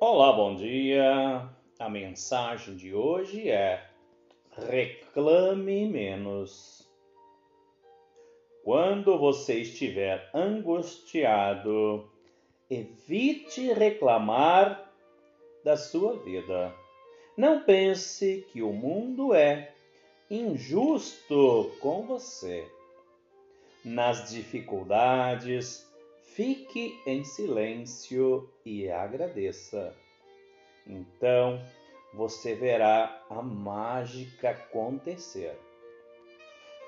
Olá, bom dia. A mensagem de hoje é: reclame menos. Quando você estiver angustiado, evite reclamar da sua vida. Não pense que o mundo é injusto com você. Nas dificuldades, Fique em silêncio e agradeça. Então você verá a mágica acontecer.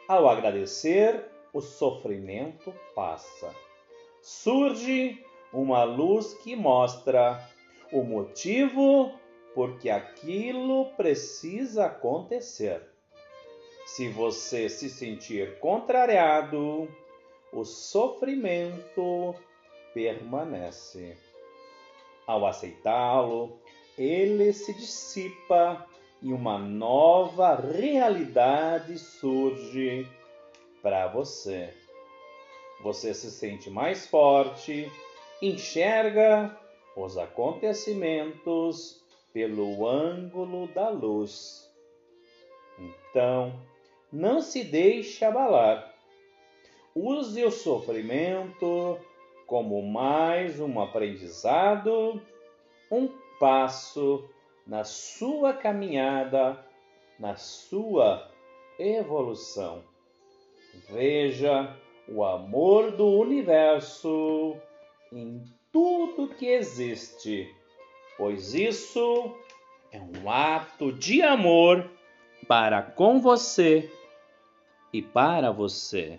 Ao agradecer, o sofrimento passa. Surge uma luz que mostra o motivo porque aquilo precisa acontecer. Se você se sentir contrariado, o sofrimento permanece. Ao aceitá-lo, ele se dissipa e uma nova realidade surge para você. Você se sente mais forte, enxerga os acontecimentos pelo ângulo da luz. Então, não se deixe abalar Use o sofrimento como mais um aprendizado, um passo na sua caminhada, na sua evolução. Veja o amor do universo em tudo que existe, pois isso é um ato de amor para com você e para você.